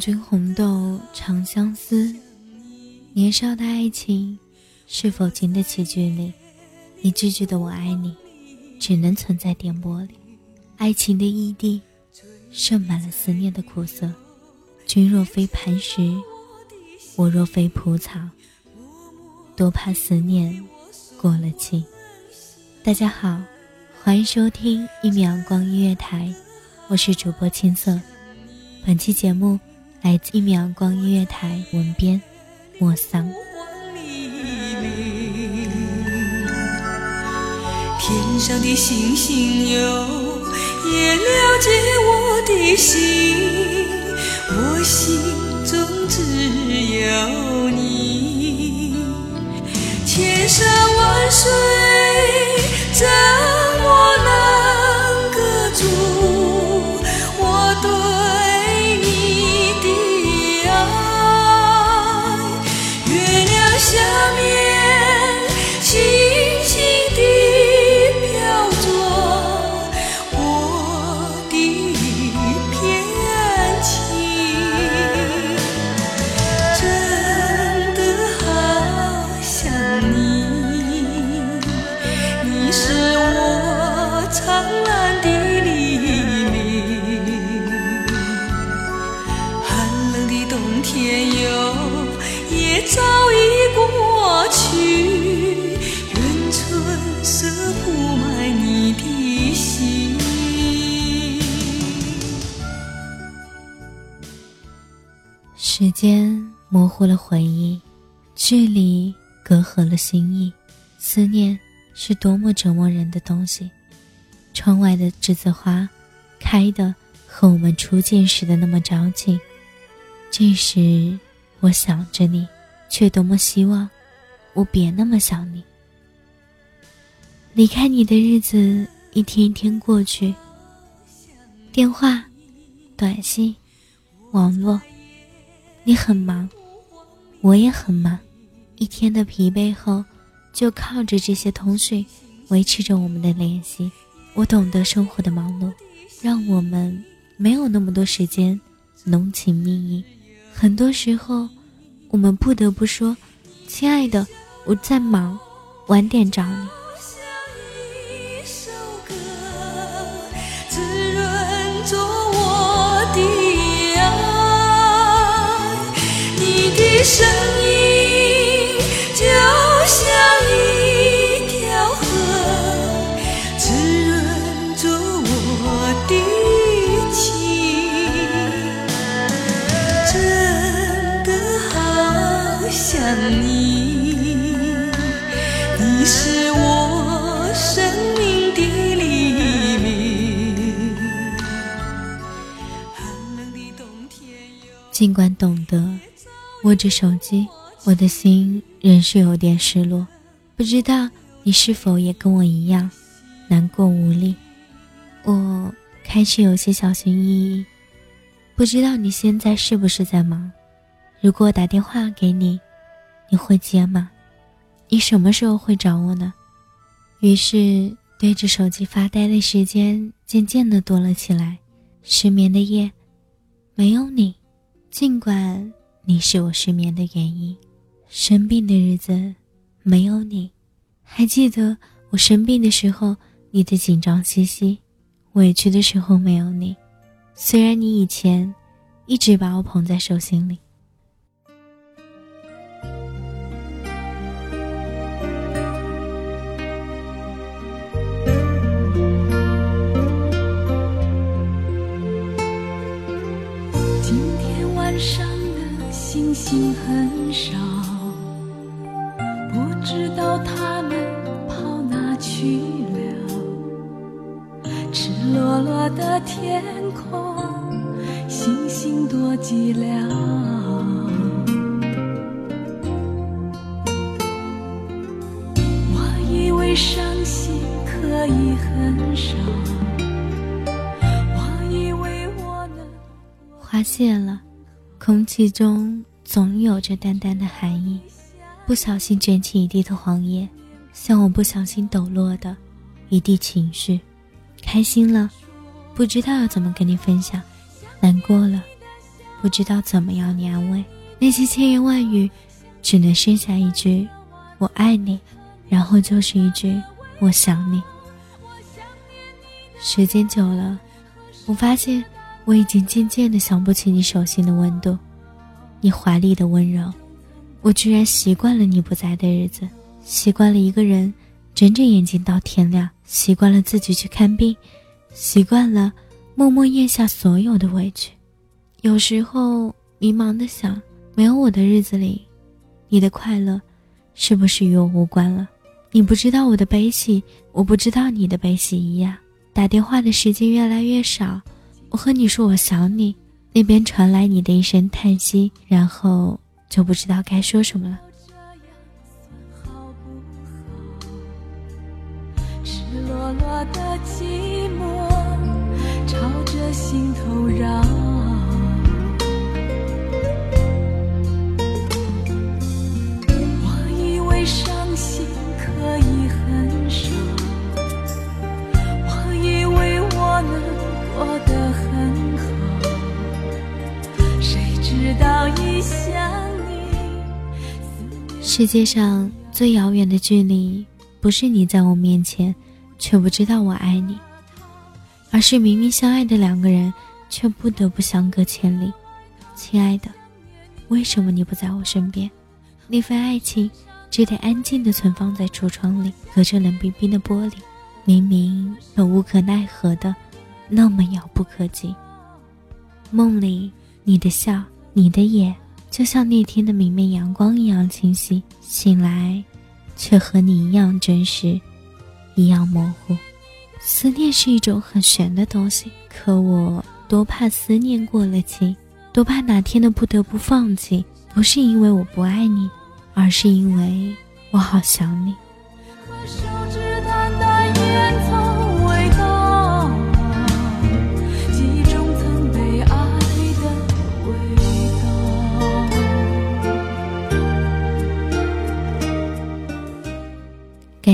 君红豆长相思，年少的爱情是否经得起距离？一句句的我爱你，只能存在电波里。爱情的异地，盛满了思念的苦涩。君若非磐石，我若非蒲草，多怕思念过了期。大家好，欢迎收听一米阳光音乐台，我是主播青色。本期节目来自一米阳光音乐台，文编莫桑。天上的星星哟也了解我的心，我心中只有你。千山万水怎么冬天哟，也早已过去，愿春色铺满你的心。时间模糊了回忆，距离隔阂了心意，思念是多么折磨人的东西。窗外的栀子花，开的和我们初见时的那么着急。这时，我想着你，却多么希望我别那么想你。离开你的日子一天一天过去，电话、短信、网络。你很忙，我也很忙，一天的疲惫后，就靠着这些通讯维持着我们的联系。我懂得生活的忙碌，让我们没有那么多时间浓情蜜意。很多时候，我们不得不说：“亲爱的，我在忙，晚点找你。”一你，你是我生命的黎明尽管懂得，握着手机，我的心仍是有点失落。不知道你是否也跟我一样，难过无力。我开始有些小心翼翼。不知道你现在是不是在忙？如果打电话给你，你会接吗？你什么时候会找我呢？于是对着手机发呆的时间渐渐的多了起来。失眠的夜，没有你，尽管你是我失眠的原因。生病的日子，没有你，还记得我生病的时候你的紧张兮兮，委屈的时候没有你。虽然你以前一直把我捧在手心里。知道他们跑哪去了。赤裸裸的天空，星星多寂寥。我以为伤心可以很少，我以为我能。花谢了，空气中总有着淡淡的寒意，不小心卷起一地的黄叶，像我不小心抖落的一地情绪。开心了，不知道要怎么跟你分享；难过了，不知道怎么样你安慰。那些千言万语，只能剩下一句“我爱你”，然后就是一句“我想你”。时间久了，我发现我已经渐渐的想不起你手心的温度，你怀里的温柔。我居然习惯了你不在的日子，习惯了一个人睁着眼睛到天亮，习惯了自己去看病，习惯了默默咽下所有的委屈。有时候迷茫的想，没有我的日子里，你的快乐是不是与我无关了？你不知道我的悲喜，我不知道你的悲喜一样。打电话的时间越来越少，我和你说我想你，那边传来你的一声叹息，然后就不知道该说什么了。赤裸裸的寂寞朝着心头绕，世界上最遥远的距离，不是你在我面前，却不知道我爱你，而是明明相爱的两个人，却不得不相隔千里。亲爱的，为什么你不在我身边？那份爱情，只得安静地存放在橱窗里，隔着冷冰冰的玻璃，明明又无可奈何的。那么遥不可及。梦里，你的笑，你的眼，就像那天的明媚阳光一样清晰；醒来，却和你一样真实，一样模糊。思念是一种很玄的东西，可我多怕思念过了期，多怕哪天的不得不放弃。不是因为我不爱你，而是因为我好想你。